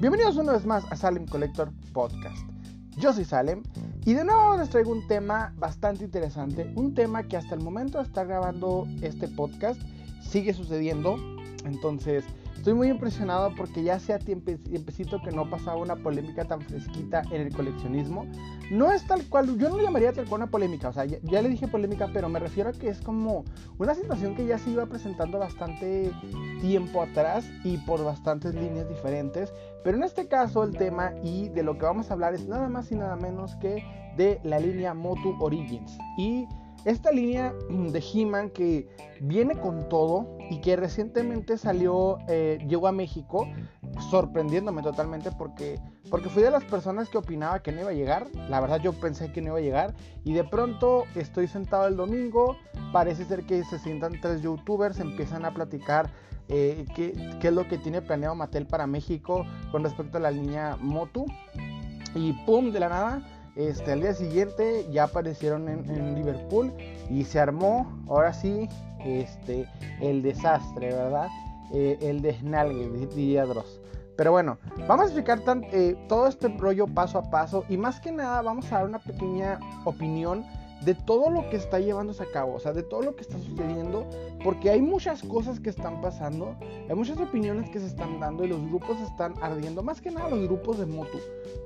Bienvenidos una vez más a Salem Collector Podcast. Yo soy Salem y de nuevo les traigo un tema bastante interesante, un tema que hasta el momento de estar grabando este podcast sigue sucediendo. Entonces, estoy muy impresionado porque ya sea tiempecito que no pasaba una polémica tan fresquita en el coleccionismo. No es tal cual, yo no lo llamaría tal cual una polémica, o sea, ya, le dije polémica, pero me refiero a que es como una situación que ya se iba presentando bastante tiempo atrás y por bastantes líneas diferentes. Pero en este caso el tema y de lo que vamos a hablar es nada más y nada menos que de la línea Motu Origins. Y esta línea de He-Man que viene con todo y que recientemente salió, eh, llegó a México, sorprendiéndome totalmente porque, porque fui de las personas que opinaba que no iba a llegar. La verdad yo pensé que no iba a llegar y de pronto estoy sentado el domingo, parece ser que se sientan tres youtubers, empiezan a platicar eh, qué, qué, es lo que tiene planeado Mattel para México con respecto a la línea Motu. Y pum, de la nada este, al día siguiente ya aparecieron en, Liverpool y se armó, ahora sí, este, el desastre, ¿verdad? Eh, el desnalgue, diría Dross. Pero bueno, vamos a explicar eh, todo este rollo paso a paso y más que nada vamos a dar una pequeña opinión de todo lo que está llevándose a cabo, o sea, de todo lo que está sucediendo, porque hay muchas cosas que están pasando, hay muchas opiniones que se están dando y los grupos están ardiendo, más que nada los grupos de Motu,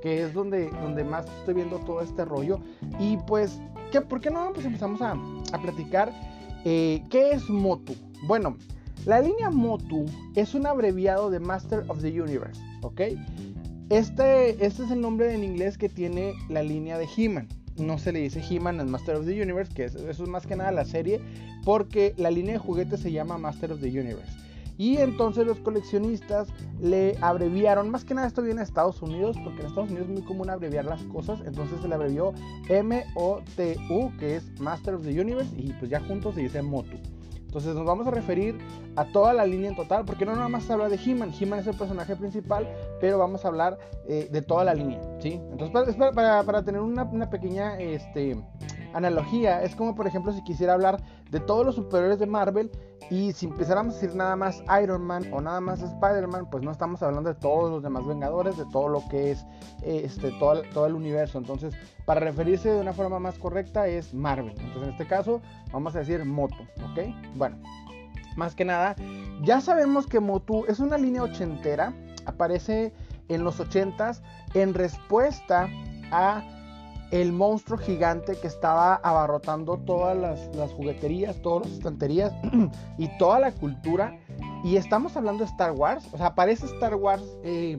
que es donde, donde más estoy viendo todo este rollo. Y pues, ¿qué, ¿por qué no? Pues empezamos a, a platicar eh, qué es Motu. Bueno, la línea Motu es un abreviado de Master of the Universe, ¿ok? Este, este es el nombre en inglés que tiene la línea de He-Man no se le dice He-Man al Master of the Universe, que eso es más que nada la serie, porque la línea de juguetes se llama Master of the Universe. Y entonces los coleccionistas le abreviaron, más que nada esto viene de Estados Unidos, porque en Estados Unidos es muy común abreviar las cosas, entonces se le abrevió M-O-T-U, que es Master of the Universe, y pues ya juntos se dice MOTU. Entonces nos vamos a referir a toda la línea en total, porque no nada más se habla de He-Man, He-Man es el personaje principal, pero vamos a hablar eh, de toda la línea, ¿sí? Entonces para, para, tener una, una, pequeña este, analogía, es como por ejemplo si quisiera hablar de todos los superiores de Marvel y si empezáramos a decir nada más Iron Man o nada más Spider-Man, pues no estamos hablando de todos los demás Vengadores, de todo lo que es este, todo, todo el universo. Entonces, para referirse de una forma más correcta es Marvel. Entonces, en este caso, vamos a decir Moto, ¿ok? Bueno, más que nada, ya sabemos que Motu es una línea ochentera, aparece en los ochentas en respuesta a el monstruo gigante que estaba abarrotando todas las, jugueterías, todas las estanterías y toda la cultura. Y estamos hablando de Star Wars. O sea, aparece Star Wars eh,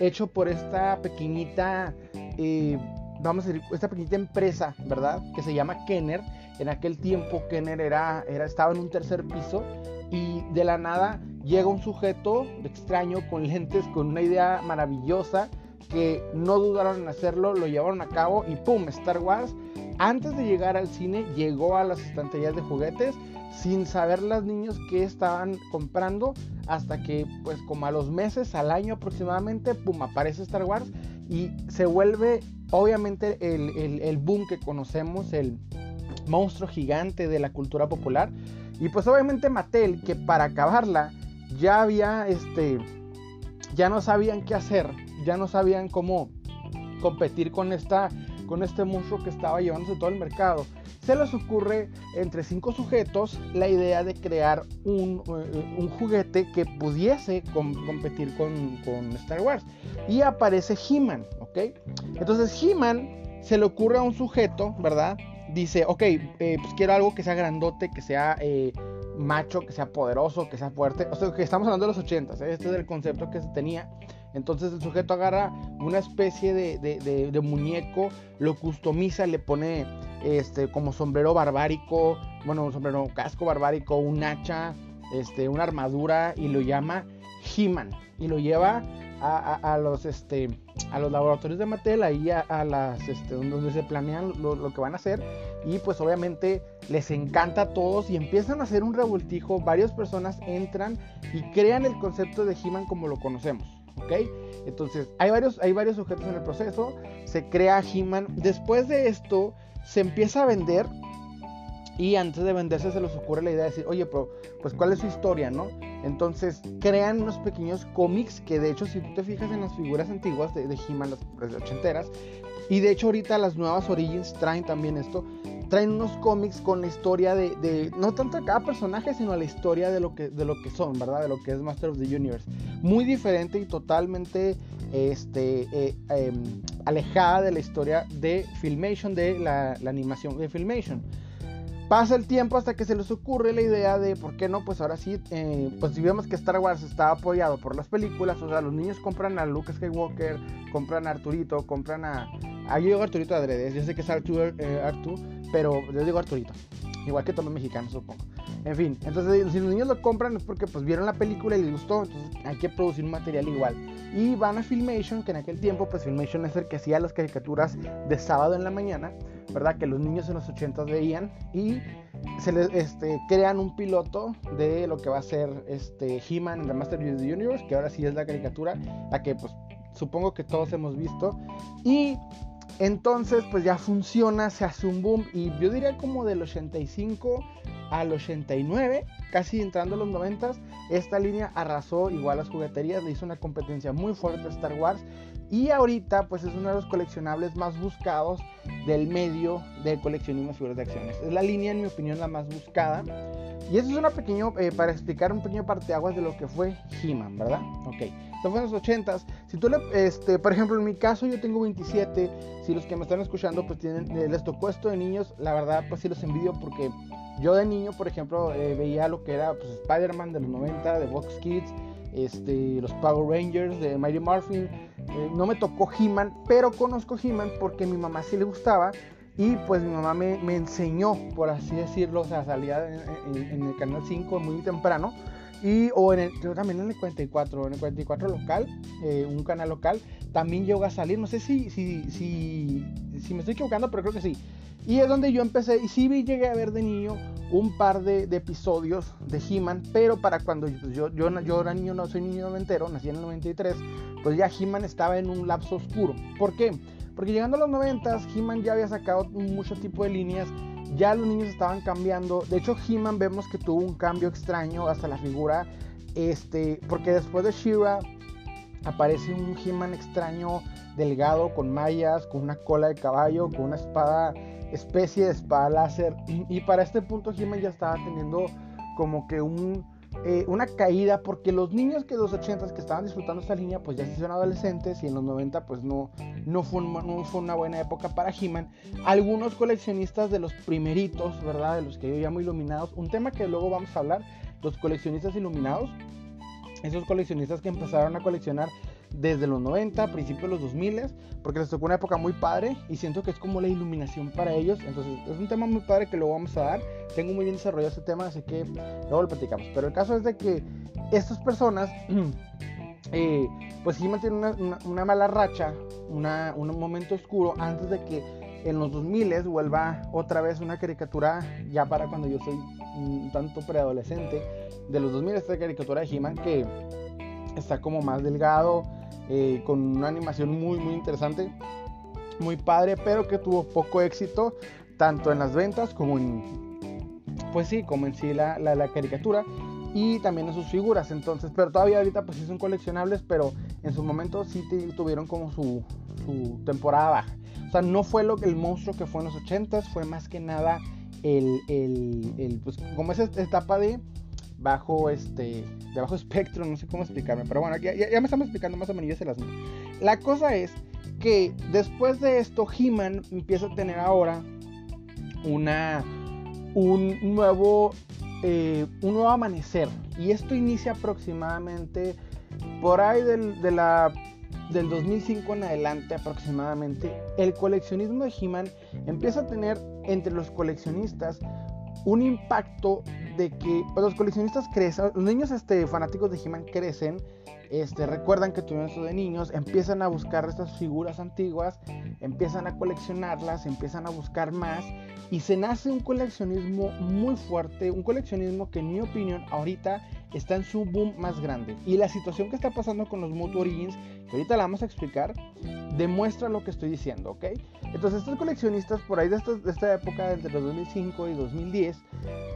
hecho por esta pequeñita, eh, vamos a decir, esta pequeñita empresa, ¿verdad? Que se llama Kenner. En aquel tiempo Kenner era, era, estaba en un tercer piso y de la nada llega un sujeto extraño con lentes, con una idea maravillosa que no dudaron en hacerlo, lo llevaron a cabo y ¡pum! Star Wars, antes de llegar al cine, llegó a las estanterías de juguetes sin saber las niños que estaban comprando hasta que pues como a los meses, al año aproximadamente, ¡pum! aparece Star Wars y se vuelve obviamente el, el boom que conocemos, el monstruo gigante de la cultura popular. Y pues obviamente Mattel, que para acabarla ya había este ya no sabían qué hacer, ya no sabían cómo competir con, esta, con este monstruo que estaba llevándose todo el mercado. Se les ocurre entre cinco sujetos la idea de crear un, eh, juguete que pudiese competir con, Star Wars. Y aparece He-Man, ¿ok? Entonces He-Man se le ocurre a un sujeto, ¿verdad? Dice, ok, eh, pues quiero algo que sea grandote, que sea eh, macho, que sea poderoso, que sea fuerte. O sea, que estamos hablando de los 80, ¿eh? este es el concepto que se tenía. Entonces el sujeto agarra una especie de, muñeco, lo customiza, le pone este como sombrero barbárico, bueno, un sombrero casco barbárico, un hacha, este, una armadura y lo llama He-Man y lo lleva a, los este a los laboratorios de Mattel ahí a, las este, donde se planean lo, lo, que van a hacer y pues obviamente les encanta a todos y empiezan a hacer un revoltijo varias personas entran y crean el concepto de He-Man como lo conocemos ¿ok? Entonces, hay varios, hay varios sujetos en el proceso, se crea He-Man. Después de esto, se empieza a vender Y antes de venderse se les ocurre la idea de decir, oye, pero pues cuál es su historia, ¿no? Entonces crean unos pequeños cómics que de hecho si tú te fijas en las figuras antiguas de, de He-Man, las, las ochenteras, y de hecho ahorita las nuevas Origins traen también esto, traen unos cómics con la historia de, de, no tanto de cada personaje, sino la historia de lo, que, de lo que son, ¿verdad? De lo que es Master of the Universe. Muy diferente y totalmente este, eh, eh, alejada de la historia de Filmation, de la, la animación de Filmation. Pasa el tiempo hasta que se les ocurre la idea de, ¿por qué no? Pues ahora sí, eh, pues si vemos que Star Wars está apoyado por las películas, o sea, los niños compran a Luke Skywalker, compran a Arturito, compran a... Ah, yo Arturito adrede, yo sé que es Artur, eh, Artu, pero yo digo Arturito, igual que todos los mexicanos supongo. En fin, entonces si los niños lo compran es porque pues vieron la película y les gustó, entonces hay que producir un material igual. Y van a Filmation, que en aquel tiempo pues Filmation es el que hacía las caricaturas de sábado en la mañana, ¿verdad? Que los niños en los 80 veían y se les este, crean un piloto de lo que va a ser este He-Man en The Master of the Universe, que ahora sí es la caricatura, la que pues supongo que todos hemos visto. Y entonces pues ya funciona, se hace un boom y yo diría como del 85 al 89, casi entrando a los 90, esta línea arrasó igual las jugueterías, le hizo una competencia muy fuerte a Star Wars y ahorita pues es uno de los coleccionables más buscados del medio de coleccionismo de figuras de acciones. Es la línea en mi opinión la más buscada. Y eso es una pequeño, eh, para explicar un pequeño parteaguas de lo que fue He-Man, ¿verdad? Ok, esto fue en los 80s. Si tú le, este, por ejemplo, en mi caso yo tengo 27, si los que me están escuchando pues tienen, eh, les tocó esto de niños, la verdad pues sí los envidio porque yo de niño, por ejemplo, eh, veía lo que era pues, Spider-Man de los 90, de Vox Kids, este, los Power Rangers, de Mighty Morphin. Eh, no me tocó He-Man, pero conozco He-Man porque a mi mamá sí le gustaba y pues mi mamá me, me enseñó, por así decirlo, o sea, salía en, el canal 5 muy temprano. Y, o también en el 44, en el 44 local, eh, un canal local, también llegó a salir, no sé si, si, si, me estoy equivocando, pero creo que sí. Y es donde yo empecé, y sí llegué a ver de niño un par de, episodios de He-Man, pero para cuando yo, yo, yo era niño, no soy niño noventero, nací en el 93, pues ya He-Man estaba en un lapso oscuro. ¿Por qué? Porque llegando a los 90, He-Man ya había sacado mucho tipo de líneas, ya los niños estaban cambiando. De hecho, He-Man vemos que tuvo un cambio extraño hasta la figura, este, porque después de She-Ra aparece un He-Man extraño, delgado, con mallas, con una cola de caballo, con una espada especie de espada láser. Y para este punto He-Man ya estaba teniendo como que un, eh, una caída porque los niños que los 80 que estaban disfrutando esta línea pues ya son adolescentes y en los 90 pues no, no, fue, un, no fue una buena época para He-Man. Algunos coleccionistas de los primeritos, ¿verdad? De los que yo llamo iluminados. Un tema que luego vamos a hablar, los coleccionistas iluminados. Esos coleccionistas que empezaron a coleccionar desde los 90, principios de los 2000, porque les tocó una época muy padre y siento que es como la iluminación para ellos. Entonces es un tema muy padre que luego vamos a dar. Tengo muy bien desarrollado este tema, así que luego lo platicamos. Pero el caso es de que estas personas, eh, pues sí mantienen una, mala racha, un momento oscuro antes de que en los 2000 vuelva otra vez una caricatura, ya para cuando yo soy un tanto preadolescente, de los 2000 esta caricatura de He-Man que está como más delgado, eh, con una animación muy muy interesante, muy padre, pero que tuvo poco éxito tanto en las ventas como en, pues sí, como en sí la, la, caricatura y también en sus figuras. Entonces, pero todavía ahorita pues sí son coleccionables, pero en su momento sí tuvieron como su, su, temporada baja. Sea, no fue lo que el monstruo que fue en los 80s, fue más que nada el, el, el pues como esa etapa de bajo este de bajo espectro, no sé cómo explicarme, pero bueno, ya, ya me estamos explicando más o menos, ya se las La cosa es que después de esto, He-Man empieza a tener ahora una un nuevo eh, un nuevo amanecer y esto inicia aproximadamente por ahí del, de la del 2005 en adelante aproximadamente el coleccionismo de He-Man empieza a tener entre los coleccionistas un impacto de que pues, los coleccionistas crecen, los niños este, fanáticos de He-Man crecen, este, recuerdan que tuvieron eso de niños, empiezan a buscar estas figuras antiguas, empiezan a coleccionarlas, empiezan a buscar más y se nace un coleccionismo muy fuerte, un coleccionismo que en mi opinión ahorita está en su boom más grande. Y la situación que está pasando con los Mutu Origins, que ahorita la vamos a explicar, demuestra lo que estoy diciendo, ¿ok? Entonces estos coleccionistas por ahí de, esta época, entre 2005 y 2010,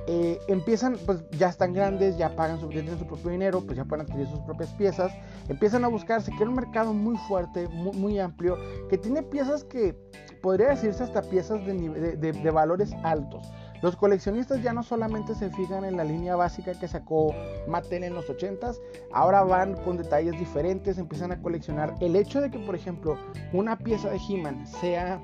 eh, empiezan, pues ya están grandes, ya pagan su, tienen su propio dinero, pues ya pueden adquirir sus propias piezas, empiezan a buscarse, que un mercado muy fuerte, muy, muy, amplio, que tiene piezas que podría decirse hasta piezas de, de valores altos. Los coleccionistas ya no solamente se fijan en la línea básica que sacó Mattel en los 80s, ahora van con detalles diferentes, empiezan a coleccionar. El hecho de que, por ejemplo, una pieza de He-Man sea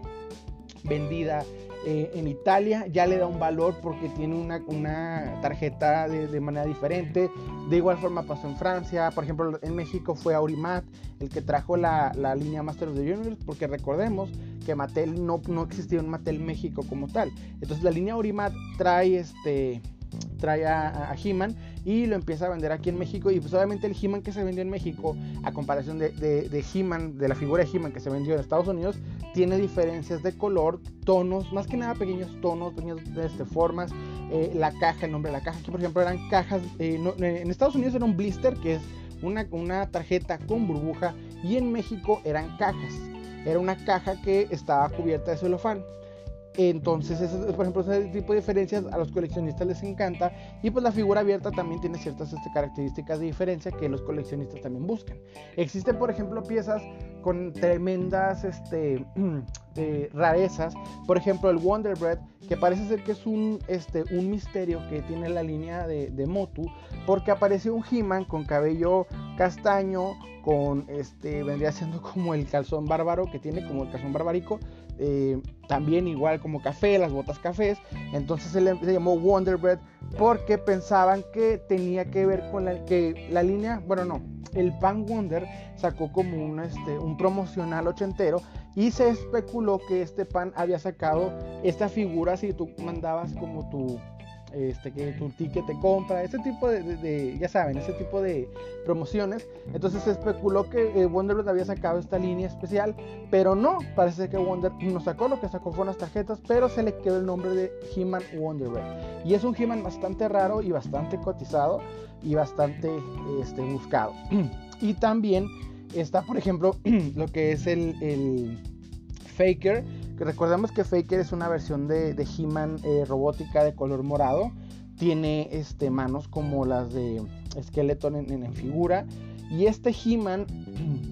vendida eh, en Italia ya le da un valor porque tiene una, tarjeta de, manera diferente. De igual forma pasó en Francia. Por ejemplo, en México fue Aurimat el que trajo la, línea Master of the Universe. Porque recordemos que Mattel no, no existía un Mattel México como tal. Entonces la línea Aurimat trae este trae a, He-Man y lo empieza a vender aquí en México. Y pues obviamente el He-Man que se vendió en México, a comparación de, de, He-Man, de la figura de He-Man que se vendió en Estados Unidos, tiene diferencias de color, tonos, más que nada pequeños tonos, pequeñas este, formas. Eh, la caja, el nombre de la caja, aquí por ejemplo eran cajas, eh, eh, en Estados Unidos era un blister que es una, una tarjeta con burbuja y en México eran cajas. Era una caja que estaba cubierta de celofán. Entonces, por ejemplo, ese tipo de diferencias a los coleccionistas les encanta. Y pues la figura abierta también tiene ciertas este, características de diferencia que los coleccionistas también buscan. Existen, por ejemplo, piezas con tremendas este, rarezas. Por ejemplo, el Wonder Bread, que parece ser que es un, este, un misterio que tiene la línea de, de Motu, porque aparece un He-Man con cabello castaño, con este, vendría siendo como el calzón bárbaro, que tiene como el calzón barbarico, eh, también igual como café, las botas cafés. Entonces se le llamó Wonder Bread porque pensaban que tenía que ver con la, que la línea, bueno no, el Pan Wonder sacó como un, este, un promocional ochentero y se especuló que este pan había sacado esta figura si tú mandabas como tu este, que tu ticket te compra, ese tipo de, ya saben, ese tipo de promociones. Entonces se especuló que eh, había sacado esta línea especial, pero no, parece que Wonder no sacó, lo que sacó fueron las tarjetas, pero se le quedó el nombre de He-Man Wonder Y es un He-Man bastante raro y bastante cotizado y bastante este, buscado. y también está, por ejemplo, lo que es el, el Faker Recordemos que Faker es una versión de, He-Man eh, robótica de color morado. Tiene este, manos como las de Skeleton en, figura. Y este He-Man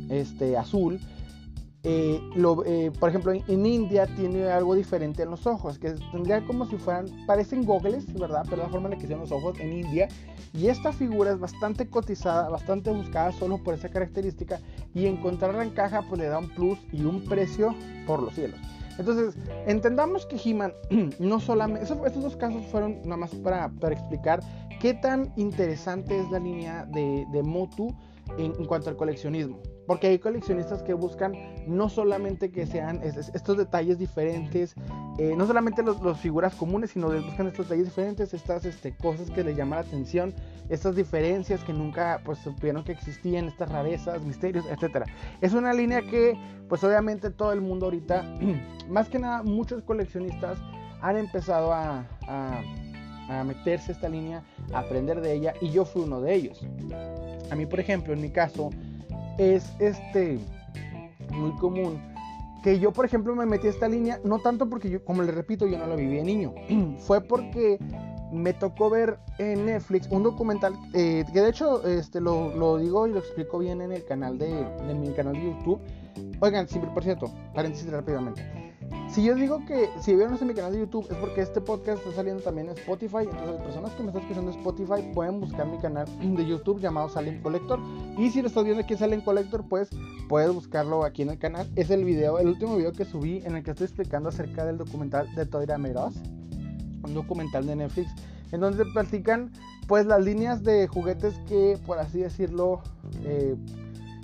este, azul, eh, eh, por ejemplo, en, India tiene algo diferente en los ojos, que tendría como si fueran, parecen gogles, ¿verdad? Pero la forma en la que hicieron los ojos en India. Y esta figura es bastante cotizada, bastante buscada solo por esa característica. Y encontrarla en caja pues le da un plus y un precio por los cielos. Entonces, entendamos que He-Man no solamente. estos dos casos fueron nada más para, explicar qué tan interesante es la línea de Motu en, cuanto al coleccionismo. Porque hay coleccionistas que buscan no solamente que sean estos detalles diferentes, eh, no solamente las figuras comunes, sino buscan estos detalles diferentes, estas este, cosas que les llaman la atención, estas diferencias que nunca pues supieron que existían, estas rarezas, misterios, etc. Es una línea que pues obviamente todo el mundo ahorita, más que nada muchos coleccionistas han empezado a, a, a meterse esta línea, a aprender de ella y yo fui uno de ellos. A mí, por ejemplo, en mi caso, es este muy común que yo, por ejemplo, me metí a esta línea, no tanto porque yo, como le repito, yo no la viví de niño, fue porque me tocó ver en Netflix un documental eh, que de hecho este, lo, digo y lo explico bien en el canal de, de mi canal de YouTube. Oigan, siempre por cierto, paréntesis rápidamente. Si yo digo que si vieron este mi canal de YouTube es porque este podcast está saliendo también en Spotify. Entonces las personas que me están escuchando en Spotify pueden buscar mi canal de YouTube llamado Salem Collector. Y si lo estás viendo aquí en Salem Collector, pues puedes buscarlo aquí en el canal. Es el video, el último video que subí en el que estoy explicando acerca del documental de Toira Meros. Un documental de Netflix. En donde platican pues las líneas de juguetes que, por así decirlo, eh,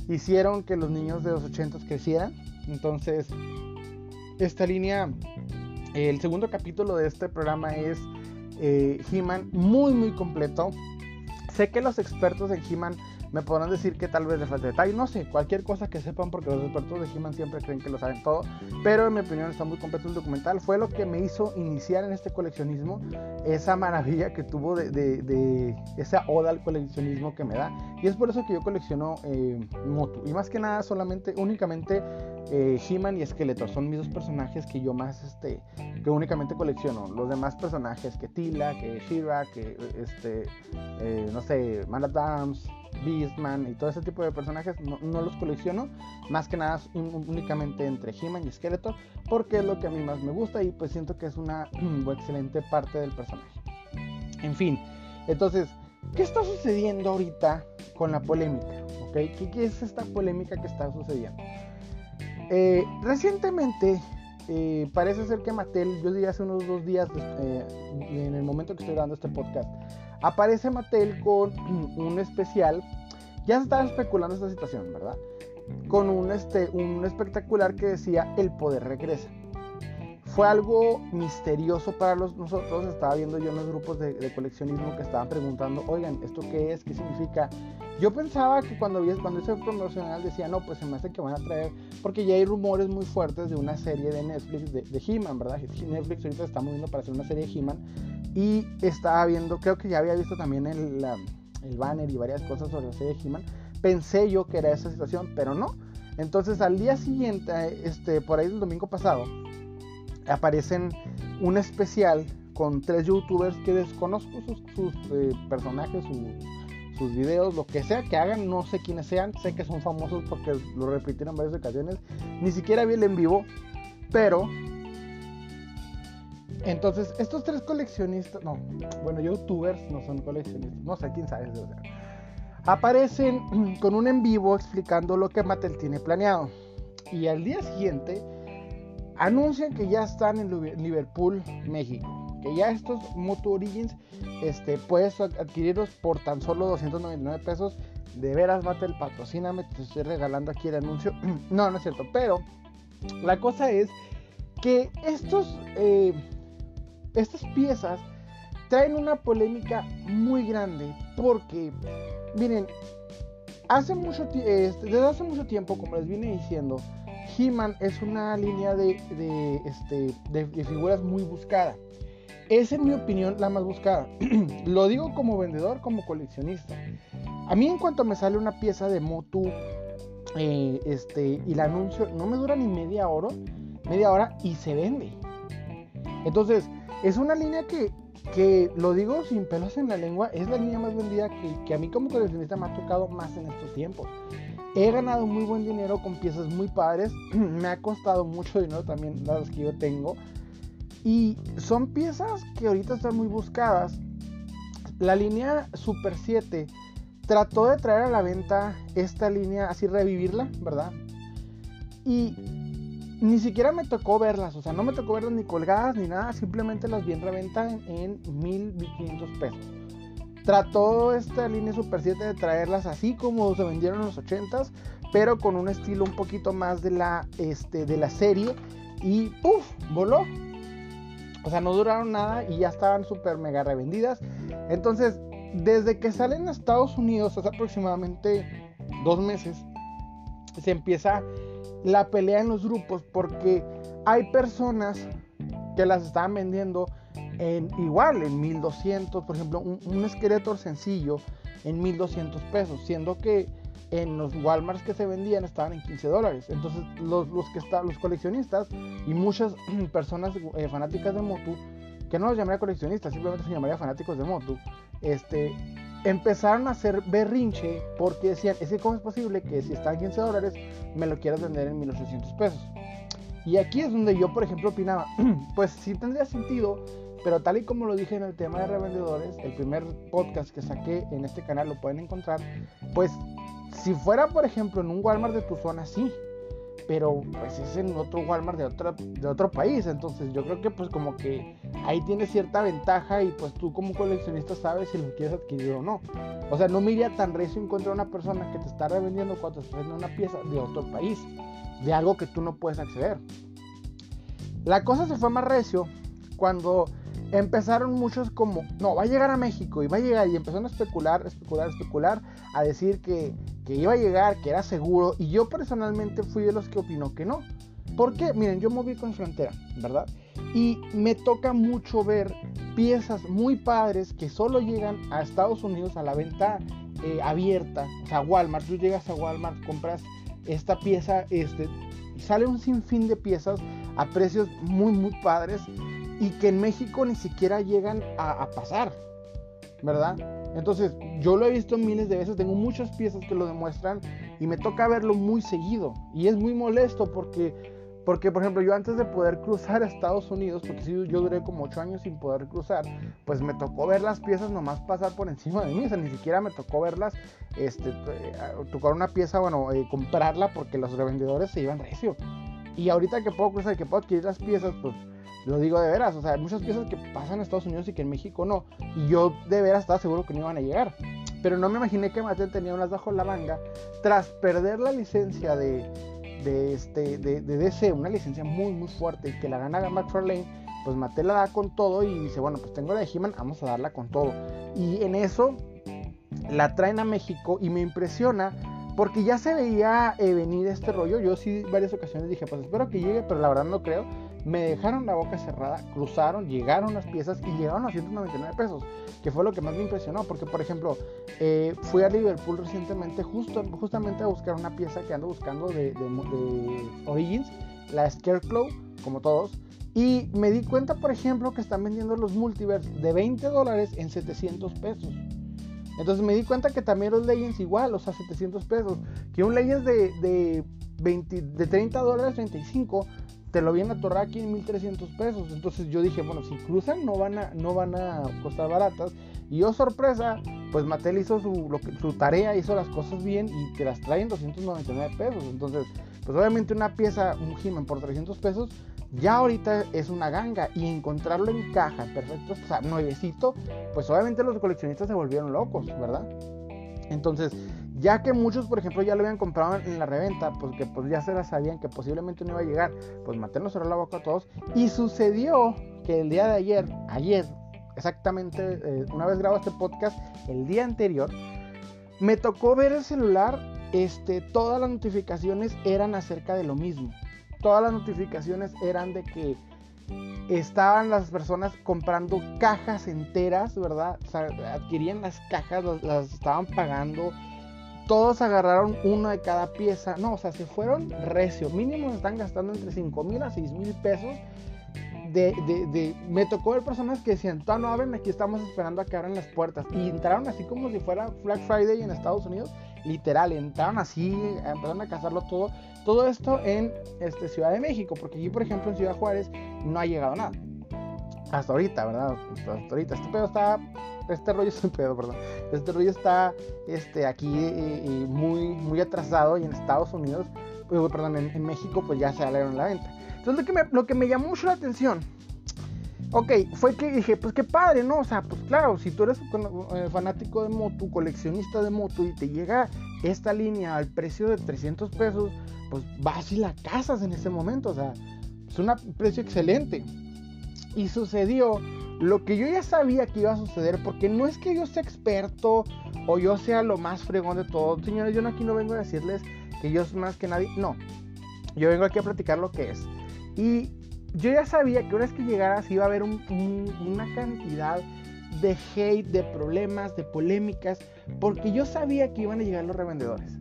hicieron que los niños de los 80 crecieran. Entonces esta línea, el segundo capítulo de este programa es eh, He-Man, muy muy completo. Sé que los expertos en He-Man me podrán decir que tal vez le falta detalle, no sé, cualquier cosa que sepan porque los expertos de He-Man siempre creen que lo saben todo, pero en mi opinión está muy completo el documental, fue lo que me hizo iniciar en este coleccionismo, esa maravilla que tuvo de, esa oda al coleccionismo que me da, y es por eso que yo colecciono eh, Motu, y más que nada solamente, únicamente eh, He-Man y Skeletor son mis dos personajes que yo más, este, que únicamente colecciono. Los demás personajes, que Tila, que Shira, que, este, eh, no sé, Man Beastman y todo ese tipo de personajes, no, los colecciono. Más que nada únicamente entre He-Man y Skeletor, porque es lo que a mí más me gusta y pues siento que es una excelente parte del personaje. En fin, entonces, ¿qué está sucediendo ahorita con la polémica? ¿Okay? ¿Qué es esta polémica que está sucediendo? Eh, recientemente eh, parece ser que Mattel, yo diría hace unos dos días, eh, en el momento que estoy grabando este podcast, aparece Mattel con un especial. Ya se estaba especulando esta situación, ¿verdad? Con un, este, un espectacular que decía El poder regresa fue algo misterioso para los, nosotros. Estaba viendo yo en los grupos de, coleccionismo que estaban preguntando, oigan, ¿esto qué es? ¿Qué significa? Yo pensaba que cuando, vi, cuando ese promocional decía, no, pues se me hace que van a traer, porque ya hay rumores muy fuertes de una serie de Netflix de, de He-Man, ¿verdad? Netflix ahorita está moviendo para hacer una serie de He-Man. Y estaba viendo, creo que ya había visto también el, el banner y varias cosas sobre la serie de He-Man. Pensé yo que era esa situación, pero no. Entonces al día siguiente, este, por ahí el domingo pasado, aparecen un especial con tres youtubers que desconozco sus, eh, personajes, sus videos, lo que sea que hagan, no sé quiénes sean, sé que son famosos porque lo repitieron varias ocasiones, ni siquiera vi el en vivo, pero entonces estos tres coleccionistas, no, bueno, youtubers no son coleccionistas, no sé quién sabe, aparecen con un en vivo explicando lo que Mattel tiene planeado y al día siguiente anuncian que ya están en Liverpool, México. Que ya estos Moto Origins este, puedes adquirirlos por tan solo 299 pesos. De veras, Mattel, patrocíname, te estoy regalando aquí el anuncio. no, no es cierto, pero la cosa es que estos, eh, estas piezas traen una polémica muy grande porque, miren, hace mucho, este, desde hace mucho tiempo, como les vine diciendo, He-Man es una línea de, este, de, figuras muy buscada. Es en mi opinión la más buscada. Lo digo como vendedor, como coleccionista. A mí en cuanto me sale una pieza de Motu eh, este, y la anuncio, no me dura ni media hora, media hora y se vende. Entonces, es una línea que, que lo digo sin pelos en la lengua, es la línea más vendida que, que a mí como coleccionista me ha tocado más en estos tiempos. He ganado muy buen dinero con piezas muy padres. Me ha costado mucho dinero también las que yo tengo. Y son piezas que ahorita están muy buscadas. La línea Super 7 trató de traer a la venta esta línea, así revivirla, ¿verdad? Y ni siquiera me tocó verlas, o sea, no me tocó verlas ni colgadas ni nada, simplemente las vi en reventa en, en 1500 pesos. Trató esta línea Super 7 de traerlas así como se vendieron en los 80s, pero con un estilo un poquito más de la, este, de la serie. Y ¡puf! Voló. O sea, no duraron nada y ya estaban súper mega revendidas. Entonces, desde que salen a Estados Unidos hace aproximadamente dos meses, se empieza la pelea en los grupos porque hay personas que las estaban vendiendo en, igual en 1200, por ejemplo, un, un sencillo en 1200 pesos, siendo que en los Walmarts que se vendían estaban en 15 dólares. Entonces, los, los que están, los coleccionistas y muchas personas eh, fanáticas de Motu, que no los llamaría coleccionistas, simplemente se llamaría fanáticos de Motu, este, empezaron a hacer berrinche porque decían, es que cómo es posible que si está en 15 dólares me lo quieras vender en 1800 pesos. Y aquí es donde yo, por ejemplo, opinaba, pues sí tendría sentido pero tal y como lo dije en el tema de revendedores, el primer podcast que saqué en este canal lo pueden encontrar, pues si fuera por ejemplo en un Walmart de tu zona, sí, pero pues es en otro Walmart de otro, de otro país, entonces yo creo que pues como que ahí tiene cierta ventaja y pues tú como coleccionista sabes si lo quieres adquirir o no. O sea, no me iría tan recio encontrar una persona que te está revendiendo cuando te vendiendo una pieza de otro país, de algo que tú no puedes acceder. La cosa se fue más recio cuando empezaron muchos como, no, va a llegar a México y va a llegar y empezaron a especular, especular, especular, a decir que, que iba a llegar, que era seguro y yo personalmente fui de los que opinó que no. ¿Por qué? Miren, yo moví con frontera, ¿verdad? Y me toca mucho ver piezas muy padres que solo llegan a Estados Unidos a la venta eh, abierta, o sea, Walmart, tú llegas a Walmart, compras esta pieza, este, sale un sinfín de piezas a precios muy, muy padres y que en México ni siquiera llegan a pasar, ¿verdad? Entonces, yo lo he visto miles de veces, tengo muchas piezas que lo demuestran y me toca verlo muy seguido. Y es muy molesto porque, porque por ejemplo, yo antes de poder cruzar a Estados Unidos, porque si yo duré como 8 años sin poder cruzar, pues me tocó ver las piezas nomás pasar por encima de mí. O sea, ni siquiera me tocó verlas, este, eh, tocar una pieza, bueno, eh, comprarla porque los revendedores se iban recio. Y ahorita que puedo cruzar, que puedo adquirir las piezas, pues lo digo de veras, o sea, hay muchas piezas que pasan en Estados Unidos y que en México no. Y yo de veras estaba seguro que no iban a llegar. Pero no me imaginé que Mattel tenía unas bajo la manga tras perder la licencia de, de, este, de, de DC, una licencia muy muy fuerte y que la gana McFarlane, pues Mattel la da con todo y dice, bueno, pues tengo la de He-Man, vamos a darla con todo. Y en eso la traen a México y me impresiona porque ya se veía eh, venir este rollo. Yo sí varias ocasiones dije, pues espero que llegue, pero la verdad no creo me dejaron la boca cerrada, cruzaron, llegaron las piezas y llegaron a 199 pesos, que fue lo que más me impresionó, porque por ejemplo, eh, fui a Liverpool recientemente justo, justamente a buscar una pieza que ando buscando de, Origins, la Scarecrow, como todos, y me di cuenta, por ejemplo, que están vendiendo los multiverse de 20 dólares en 700 pesos. Entonces me di cuenta que también los Legends igual, o sea, 700 pesos. Que un Legends de, de, 20, de 30 dólares, 35, te lo vienen a torrar aquí en 1300 pesos. Entonces yo dije, bueno, si cruzan no van a, no van a costar baratas. Y yo, sorpresa, pues Mattel hizo su, lo que, su tarea, hizo las cosas bien y te las traen 299 pesos. Entonces, pues obviamente una pieza, un he por 300 pesos, ya ahorita es una ganga. Y encontrarlo en caja, perfecto, o sea, nuevecito, pues obviamente los coleccionistas se volvieron locos, ¿verdad? Entonces, ya que muchos, por ejemplo, ya lo habían comprado en la reventa, pues que pues ya se la sabían que posiblemente no iba a llegar, pues Mattel cerró la boca a todos. Y sucedió que el día de ayer, ayer, exactamente, eh, una vez grabo este podcast, el día anterior, me tocó ver el celular, este, todas las notificaciones eran acerca de lo mismo. Todas las notificaciones eran de que estaban las personas comprando cajas enteras, ¿verdad? Adquirían las cajas, las estaban pagando todos agarraron uno de cada pieza. No, o sea, se fueron recio. Mínimo están gastando entre 5 mil a 6 mil pesos. De, de, de, me tocó ver personas que decían, no abren, aquí estamos esperando a que abran las puertas. Y entraron así como si fuera Black Friday en Estados Unidos. Literal, entraron así, empezaron a cazarlo todo. Todo esto en este, Ciudad de México, porque aquí, por ejemplo, en Ciudad Juárez no ha llegado nada. Hasta ahorita, ¿verdad? Hasta ahorita. Este pedo está este rollo es un pedo, perdón. Este rollo está este, aquí eh, eh, muy, muy atrasado y en Estados Unidos, pues, perdón, en, México pues ya se salieron la venta. Entonces lo que, me, lo que me llamó mucho la atención, ok, fue que dije, pues qué padre, ¿no? O sea, pues claro, si tú eres fanático de moto, coleccionista de moto y te llega esta línea al precio de 300 pesos, pues vas y la casas en ese momento, o sea, es un precio excelente. Y sucedió lo que yo ya sabía que iba a suceder, porque no es que yo sea experto o yo sea lo más fregón de todo. Señores, yo aquí no vengo a decirles que yo soy más que nadie. No, yo vengo aquí a platicar lo que es. Y yo ya sabía que una vez que llegaras iba a haber una cantidad de hate, de problemas, de polémicas, porque yo sabía que iban a llegar los revendedores.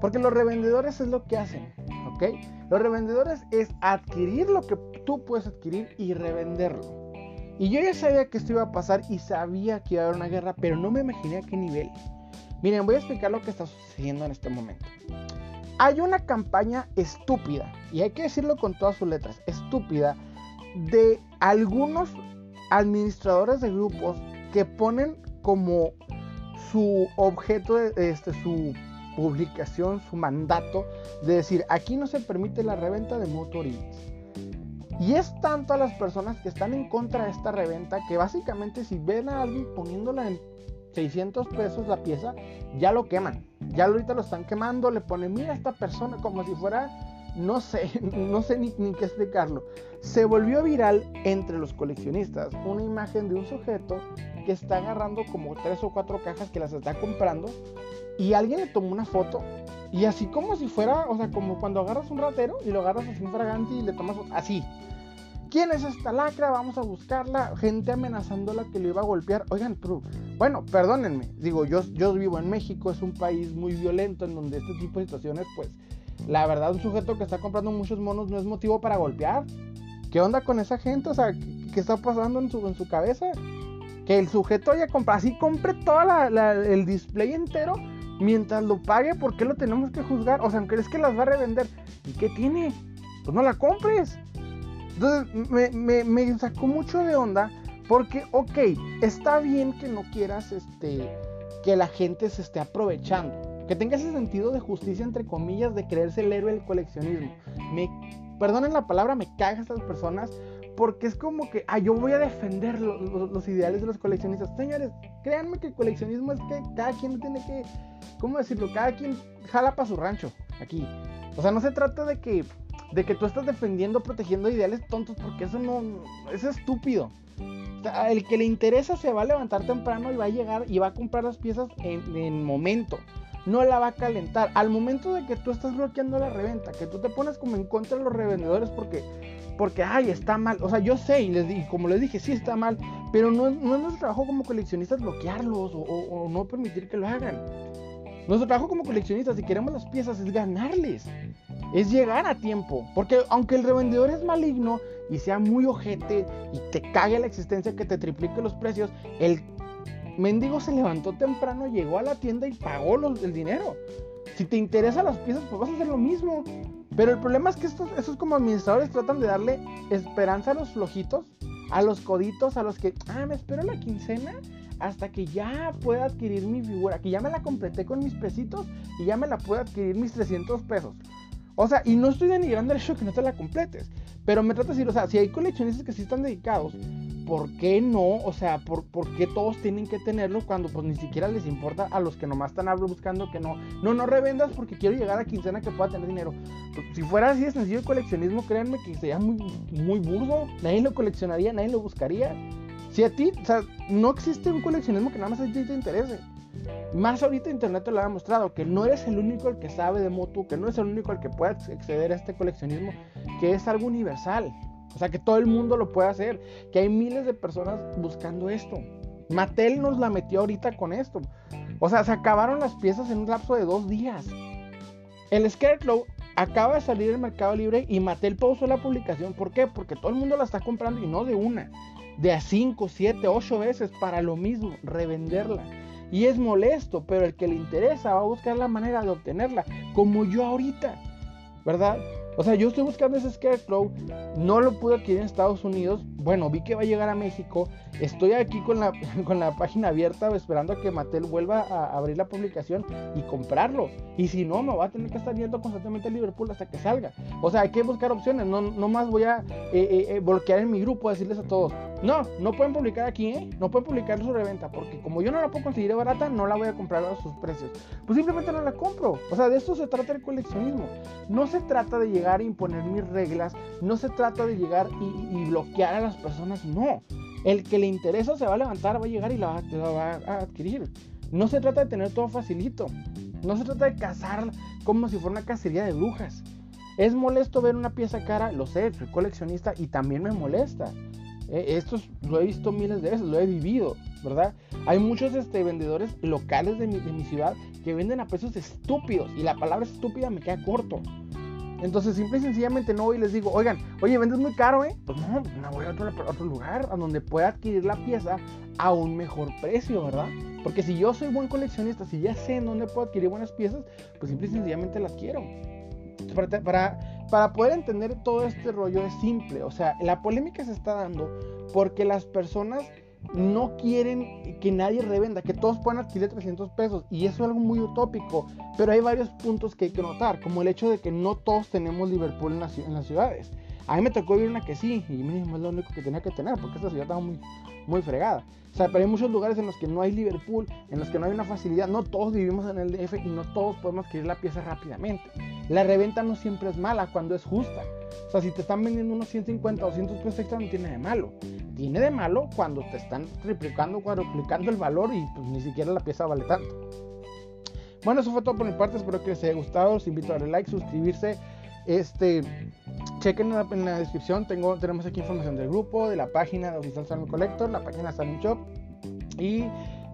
Porque los revendedores es lo que hacen, ¿ok? Los revendedores es adquirir lo que tú puedes adquirir y revenderlo. Y yo ya sabía que esto iba a pasar y sabía que iba a haber una guerra, pero no me imaginé a qué nivel. Miren, voy a explicar lo que está sucediendo en este momento. Hay una campaña estúpida, y hay que decirlo con todas sus letras, estúpida, de algunos administradores de grupos que ponen como su objeto, este, su publicación, su mandato, de decir, aquí no se permite la reventa de motorines y es tanto a las personas que están en contra de esta reventa que básicamente si ven a alguien poniéndola en 600 pesos la pieza, ya lo queman. Ya ahorita lo están quemando, le ponen, mira esta persona como si fuera, no sé, no sé ni, ni qué explicarlo. Se volvió viral entre los coleccionistas una imagen de un sujeto que está agarrando como tres o cuatro cajas que las está comprando y alguien le tomó una foto y así como si fuera, o sea, como cuando agarras un ratero y lo agarras así un fragante y le tomas así. ¿Quién es esta lacra? Vamos a buscarla. Gente amenazándola que le iba a golpear. Oigan, pero, bueno, perdónenme. Digo, yo, yo vivo en México, es un país muy violento en donde este tipo de situaciones, pues, la verdad un sujeto que está comprando muchos monos no es motivo para golpear. ¿Qué onda con esa gente? O sea, ¿qué está pasando en su, en su cabeza? Que el sujeto haya comprado, así compre todo el display entero mientras lo pague, ¿por qué lo tenemos que juzgar? O sea, aunque es que las va a revender, ¿y qué tiene? Pues no la compres. Entonces me, me, sacó mucho de onda porque, ok, está bien que no quieras este, que la gente se esté aprovechando. Que tenga ese sentido de justicia, entre comillas, de creerse el héroe del coleccionismo. Me, perdonen la palabra, me cagan estas personas porque es como que, ah, yo voy a defender los ideales de los coleccionistas. Señores, créanme que el coleccionismo es que cada quien tiene que, ¿cómo decirlo? Cada quien jala para su rancho, aquí. O sea, no se trata de que, de que tú estás defendiendo, protegiendo ideales tontos, porque eso no, es estúpido. El que le interesa se va a levantar temprano y va a llegar y va a comprar las piezas en, en momento no la va a calentar. Al momento de que tú estás bloqueando la reventa, que tú te pones como en contra de los revendedores porque porque, ay, está mal. O sea, yo sé, y, les, como les dije, sí está mal, pero no, no es nuestro trabajo como coleccionistas bloquearlos o, no permitir que lo hagan. Nuestro trabajo como coleccionistas, si queremos las piezas, es ganarles. Es llegar a tiempo. Porque aunque el revendedor es maligno y sea muy ojete y te cague la existencia que te triplique los precios, el mendigo se levantó temprano, llegó a la tienda y pagó el dinero. Si te interesan las piezas, pues vas a hacer lo mismo. Pero el problema es que estos, como administradores tratan de darle esperanza a los flojitos, a los coditos, a los que, ah, me espero la quincena hasta que ya pueda adquirir mi figura, que ya me la completé con mis pesitos y ya me la puedo adquirir mis 300 pesos. O sea, y no estoy denigrando el hecho que no te la completes, pero me trata de decir, o sea, si hay coleccionistas que sí están dedicados, ¿por qué no? O sea, ¿por, qué todos tienen que tenerlo cuando pues ni siquiera les importa a los que nomás están buscando que no? No, no revendas porque quiero llegar a quincena que pueda tener dinero. Pues, si fuera así de sencillo el coleccionismo, créanme que sería muy, muy burdo. Nadie lo coleccionaría, nadie lo buscaría. Si a ti, o sea, no existe un coleccionismo que nada más a ti te interese. Más ahorita internet te lo ha demostrado, que no eres el único que sabe de moto, que no eres el único el que pueda acceder a este coleccionismo, que es algo universal. O sea, que todo el mundo lo puede hacer. Que hay miles de personas buscando esto. Mattel nos la metió ahorita con esto. O sea, se acabaron las piezas en un lapso de dos días. El Scarecrow acaba de salir del Mercado Libre y Mattel pausó la publicación. ¿Por qué? Porque todo el mundo la está comprando y no de una. De a 5, 7, 8 veces para lo mismo, revenderla. Y es molesto, pero el que le interesa va a buscar la manera de obtenerla, como yo ahorita, ¿verdad? O sea, yo estoy buscando ese Scarecrow, no lo pude adquirir en Estados Unidos. Bueno, vi que va a llegar a México. Estoy aquí con la, con la página abierta esperando a que Mattel vuelva a abrir la publicación y comprarlo. Y si no, me va a tener que estar yendo constantemente Liverpool hasta que salga. O sea, hay que buscar opciones. No, no más voy a eh, eh, eh, bloquear en mi grupo, decirles a todos, no, no pueden publicar aquí. No pueden publicar su reventa, porque como yo no la puedo conseguir barata, no la voy a comprar a sus precios. Pues simplemente no la compro. O sea, de esto se trata el coleccionismo. No se trata de llegar imponer mis reglas, no se trata de llegar y, bloquear a las personas, no. El que le interesa se va a levantar, va a llegar y la va, a adquirir. No se trata de tener todo facilito. No se trata de cazar como si fuera una cacería de brujas. Es molesto ver una pieza cara, lo sé, soy coleccionista y también me molesta. Eh, esto lo he visto miles de veces, lo he vivido, ¿verdad? Hay muchos este, vendedores locales de mi, de mi ciudad que venden a precios estúpidos y la palabra estúpida me queda corto. Entonces, simple y sencillamente no voy y les digo, oigan, oye, vendes muy caro, ¿eh? Pues no, me voy a otro, otro lugar a donde pueda adquirir la pieza a un mejor precio, ¿verdad? Porque si yo soy buen coleccionista, si ya sé en dónde puedo adquirir buenas piezas, pues simple y sencillamente las quiero. Para, para, para poder entender todo este rollo es simple, o sea, la polémica se está dando porque las personas no quieren que nadie revenda, que todos puedan adquirir 300 pesos. Y eso es algo muy utópico. Pero hay varios puntos que hay que notar, como el hecho de que no todos tenemos Liverpool en las, en las ciudades. A mí me tocó vivir una que sí, y mínimo es lo único que tenía que tener, porque esta ciudad estaba muy, muy fregada. O sea, pero hay muchos lugares en los que no hay Liverpool, en los que no hay una facilidad. No todos vivimos en el DF y no todos podemos adquirir la pieza rápidamente. La reventa no siempre es mala cuando es justa. O sea, si te están vendiendo unos 150 o 200 pesos extra, no tiene de malo. Tiene de malo cuando te están triplicando, cuadruplicando el valor y pues ni siquiera la pieza vale tanto. Bueno, eso fue todo por mi parte. Espero que les haya gustado. Los invito a darle like, suscribirse. Este, chequen en la, descripción. Tengo, tenemos aquí información del grupo, de la página de Oficial Salmon Collector, la página Salmon Shop y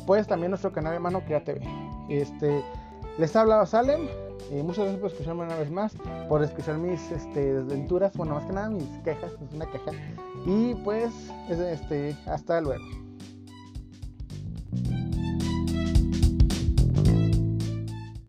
pues también nuestro canal hermano Crea TV. Este, les ha hablado Salem. Eh, muchas gracias por escucharme una vez más, por escuchar mis este, desventuras, bueno, más que nada mis quejas, es una queja. Y pues, este, hasta luego.